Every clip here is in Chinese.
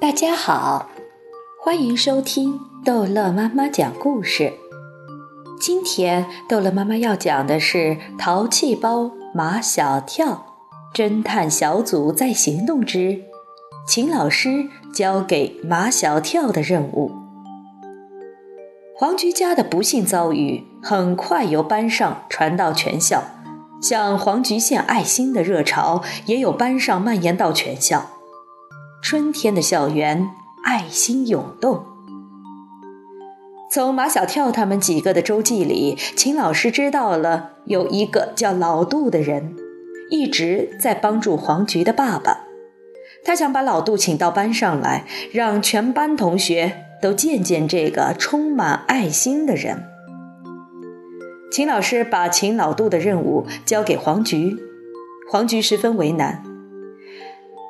大家好，欢迎收听逗乐妈妈讲故事。今天逗乐妈妈要讲的是《淘气包马小跳侦探小组在行动之秦老师交给马小跳的任务》。黄菊家的不幸遭遇很快由班上传到全校，像黄菊献爱心的热潮也有班上蔓延到全校。春天的校园，爱心涌动。从马小跳他们几个的周记里，秦老师知道了有一个叫老杜的人，一直在帮助黄菊的爸爸。他想把老杜请到班上来，让全班同学都见见这个充满爱心的人。秦老师把请老杜的任务交给黄菊，黄菊十分为难。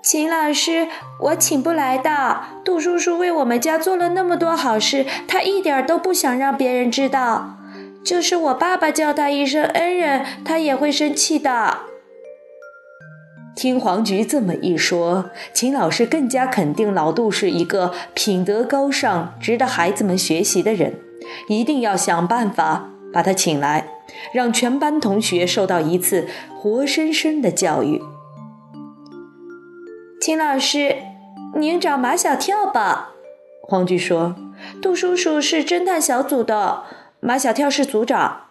秦老师，我请不来的。杜叔叔为我们家做了那么多好事，他一点都不想让别人知道。就是我爸爸叫他一声恩人，他也会生气的。听黄菊这么一说，秦老师更加肯定老杜是一个品德高尚、值得孩子们学习的人，一定要想办法把他请来，让全班同学受到一次活生生的教育。秦老师，您找马小跳吧。黄菊说：“杜叔叔是侦探小组的，马小跳是组长。”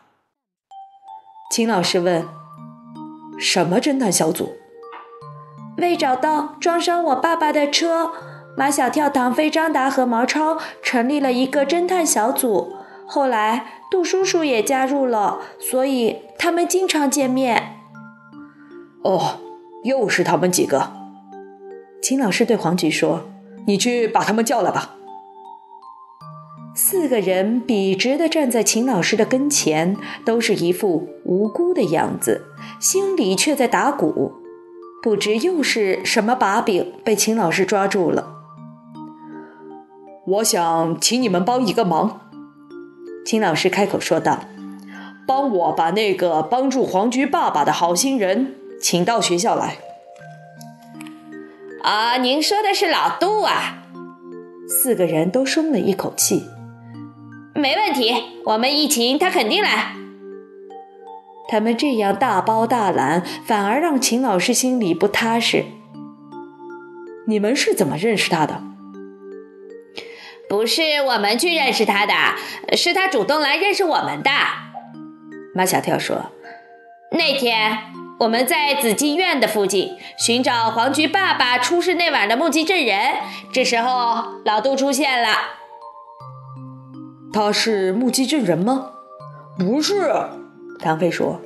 秦老师问：“什么侦探小组？”为找到撞伤我爸爸的车，马小跳、唐飞、张达和毛超成立了一个侦探小组。后来杜叔叔也加入了，所以他们经常见面。哦，又是他们几个。秦老师对黄菊说：“你去把他们叫来吧。”四个人笔直地站在秦老师的跟前，都是一副无辜的样子，心里却在打鼓，不知又是什么把柄被秦老师抓住了。我想请你们帮一个忙。”秦老师开口说道：“帮我把那个帮助黄菊爸爸的好心人请到学校来。”啊，您说的是老杜啊！四个人都松了一口气。没问题，我们一请他肯定来。他们这样大包大揽，反而让秦老师心里不踏实。你们是怎么认识他的？不是我们去认识他的，是他主动来认识我们的。马小跳说：“那天。”我们在紫金院的附近寻找黄菊爸爸出事那晚的目击证人，这时候老杜出现了。他是目击证人吗？不是，唐飞说，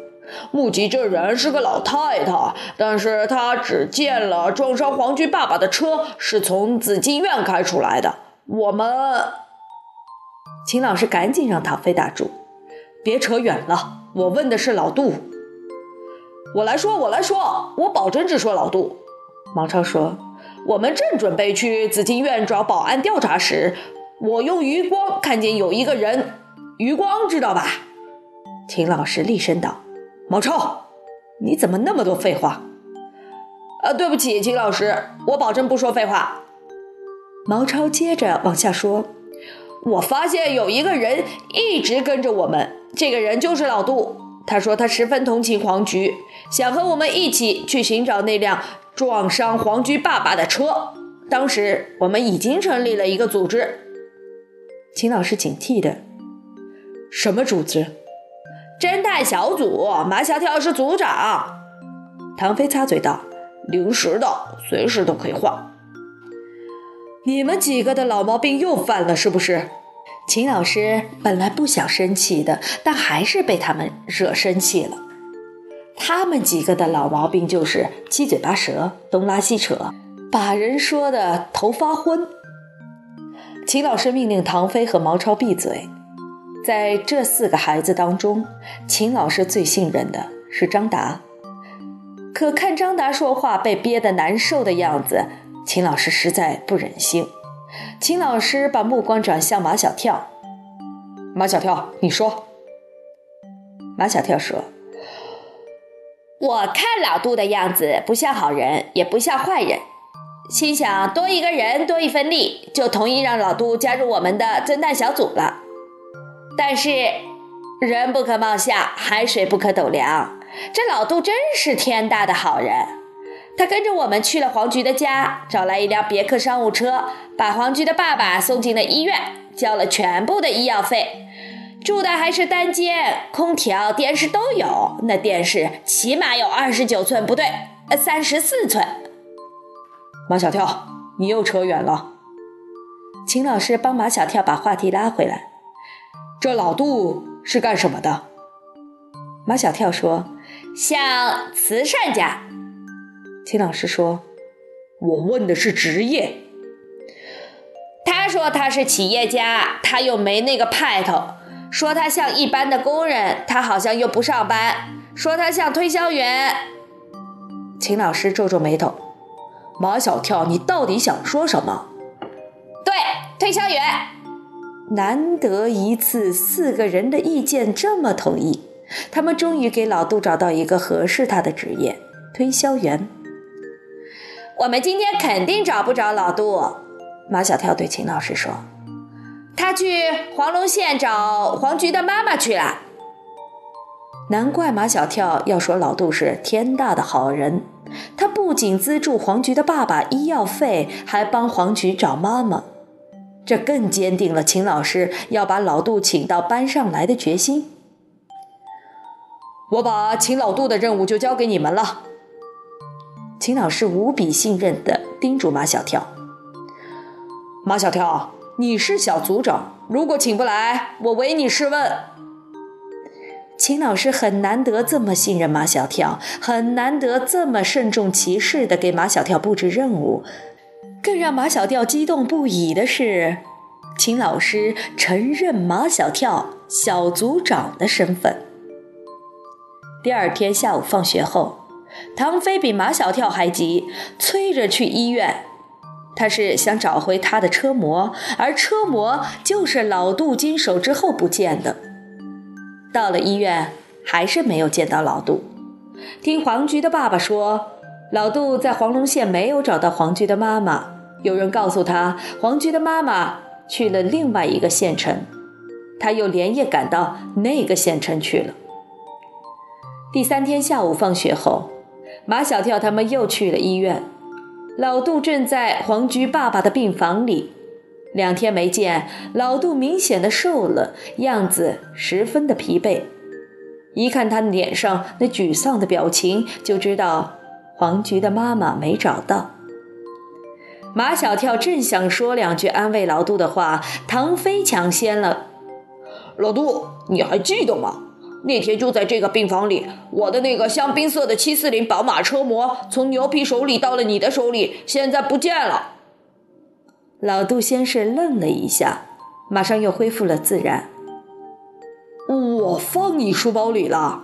目击证人是个老太太，但是她只见了撞伤黄菊爸爸的车是从紫金院开出来的。我们，秦老师赶紧让唐飞打住，别扯远了，我问的是老杜。我来说，我来说，我保证只说老杜。毛超说：“我们正准备去紫金院找保安调查时，我用余光看见有一个人。余光知道吧？”秦老师厉声道：“毛超，你怎么那么多废话？”呃，对不起，秦老师，我保证不说废话。毛超接着往下说：“我发现有一个人一直跟着我们，这个人就是老杜。他说他十分同情黄菊。”想和我们一起去寻找那辆撞伤黄菊爸爸的车。当时我们已经成立了一个组织。秦老师警惕的：“什么组织？”“侦探小组。”马小跳是组长。唐飞插嘴道：“临时的，随时都可以换。”你们几个的老毛病又犯了，是不是？秦老师本来不想生气的，但还是被他们惹生气了。他们几个的老毛病就是七嘴八舌、东拉西扯，把人说的头发昏。秦老师命令唐飞和毛超闭嘴。在这四个孩子当中，秦老师最信任的是张达。可看张达说话被憋得难受的样子，秦老师实在不忍心。秦老师把目光转向马小跳：“马小跳，你说。”马小跳说。我看老杜的样子不像好人，也不像坏人。心想多一个人多一份力，就同意让老杜加入我们的侦探小组了。但是人不可貌相，海水不可斗量，这老杜真是天大的好人。他跟着我们去了黄菊的家，找来一辆别克商务车，把黄菊的爸爸送进了医院，交了全部的医药费。住的还是单间，空调、电视都有。那电视起码有二十九寸，不对，三十四寸。马小跳，你又扯远了。秦老师帮马小跳把话题拉回来。这老杜是干什么的？马小跳说：“像慈善家。”秦老师说：“我问的是职业。”他说他是企业家，他又没那个派头。说他像一般的工人，他好像又不上班；说他像推销员，秦老师皱皱眉头。马小跳，你到底想说什么？对，推销员。难得一次，四个人的意见这么统一，他们终于给老杜找到一个合适他的职业——推销员。我们今天肯定找不着老杜。马小跳对秦老师说。他去黄龙县找黄菊的妈妈去了。难怪马小跳要说老杜是天大的好人，他不仅资助黄菊的爸爸医药费，还帮黄菊找妈妈，这更坚定了秦老师要把老杜请到班上来的决心。我把请老杜的任务就交给你们了。秦老师无比信任地叮嘱马小跳：“马小跳。”你是小组长，如果请不来，我唯你是问。秦老师很难得这么信任马小跳，很难得这么慎重其事的给马小跳布置任务。更让马小跳激动不已的是，秦老师承认马小跳小组长的身份。第二天下午放学后，唐飞比马小跳还急，催着去医院。他是想找回他的车模，而车模就是老杜经手之后不见的。到了医院，还是没有见到老杜。听黄菊的爸爸说，老杜在黄龙县没有找到黄菊的妈妈。有人告诉他，黄菊的妈妈去了另外一个县城。他又连夜赶到那个县城去了。第三天下午放学后，马小跳他们又去了医院。老杜正在黄菊爸爸的病房里，两天没见，老杜明显的瘦了，样子十分的疲惫。一看他脸上那沮丧的表情，就知道黄菊的妈妈没找到。马小跳正想说两句安慰老杜的话，唐飞抢先了：“老杜，你还记得吗？”那天就在这个病房里，我的那个香槟色的七四零宝马车模从牛皮手里到了你的手里，现在不见了。老杜先是愣了一下，马上又恢复了自然。我放你书包里了，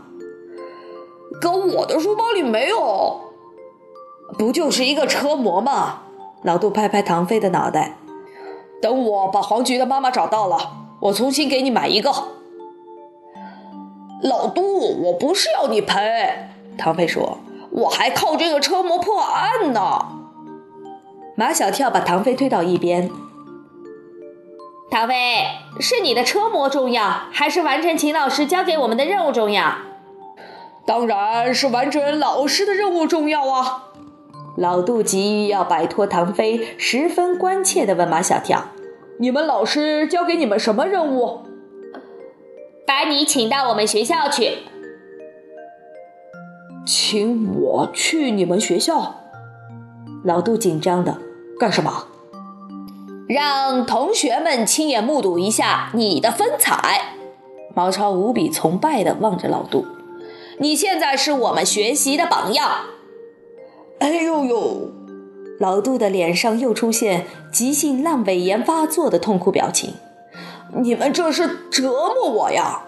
可我的书包里没有，不就是一个车模吗？老杜拍拍唐飞的脑袋，等我把黄菊的妈妈找到了，我重新给你买一个。老杜，我不是要你赔。唐飞说：“我还靠这个车模破案呢。”马小跳把唐飞推到一边。唐飞，是你的车模重要，还是完成秦老师交给我们的任务重要？当然是完成老师的任务重要啊！老杜急于要摆脱唐飞，十分关切地问马小跳：“你们老师交给你们什么任务？”把你请到我们学校去，请我去你们学校？老杜紧张的干什么？让同学们亲眼目睹一下你的风采。毛超无比崇拜的望着老杜，你现在是我们学习的榜样。哎呦呦！老杜的脸上又出现急性阑尾炎发作的痛苦表情。你们这是折磨我呀！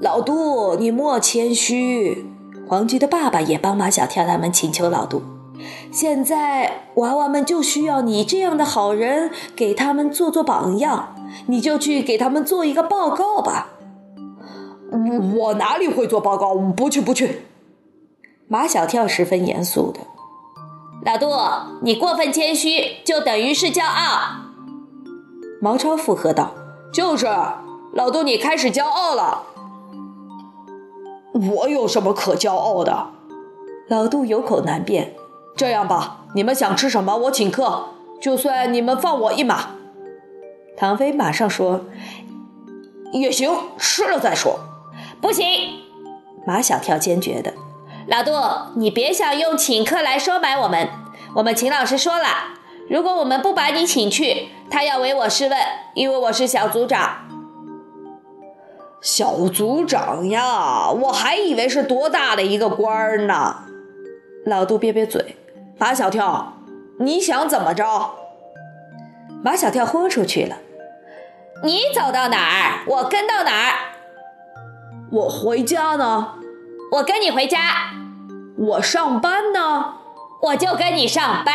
老杜，你莫谦虚。黄菊的爸爸也帮马小跳他们请求老杜，现在娃娃们就需要你这样的好人给他们做做榜样，你就去给他们做一个报告吧。我哪里会做报告？不去不去。马小跳十分严肃的。老杜，你过分谦虚，就等于是骄傲。毛超附和道：“就是，老杜，你开始骄傲了。我有什么可骄傲的？”老杜有口难辩。这样吧，你们想吃什么，我请客，就算你们放我一马。唐飞马上说：“也行，吃了再说。”不行，马小跳坚决的。老杜，你别想用请客来收买我们。我们秦老师说了，如果我们不把你请去，他要唯我是问，因为我是小组长。小组长呀，我还以为是多大的一个官儿呢。老杜憋憋嘴。马小跳，你想怎么着？马小跳豁出去了。你走到哪儿，我跟到哪儿。我回家呢，我跟你回家；我上班呢，我就跟你上班。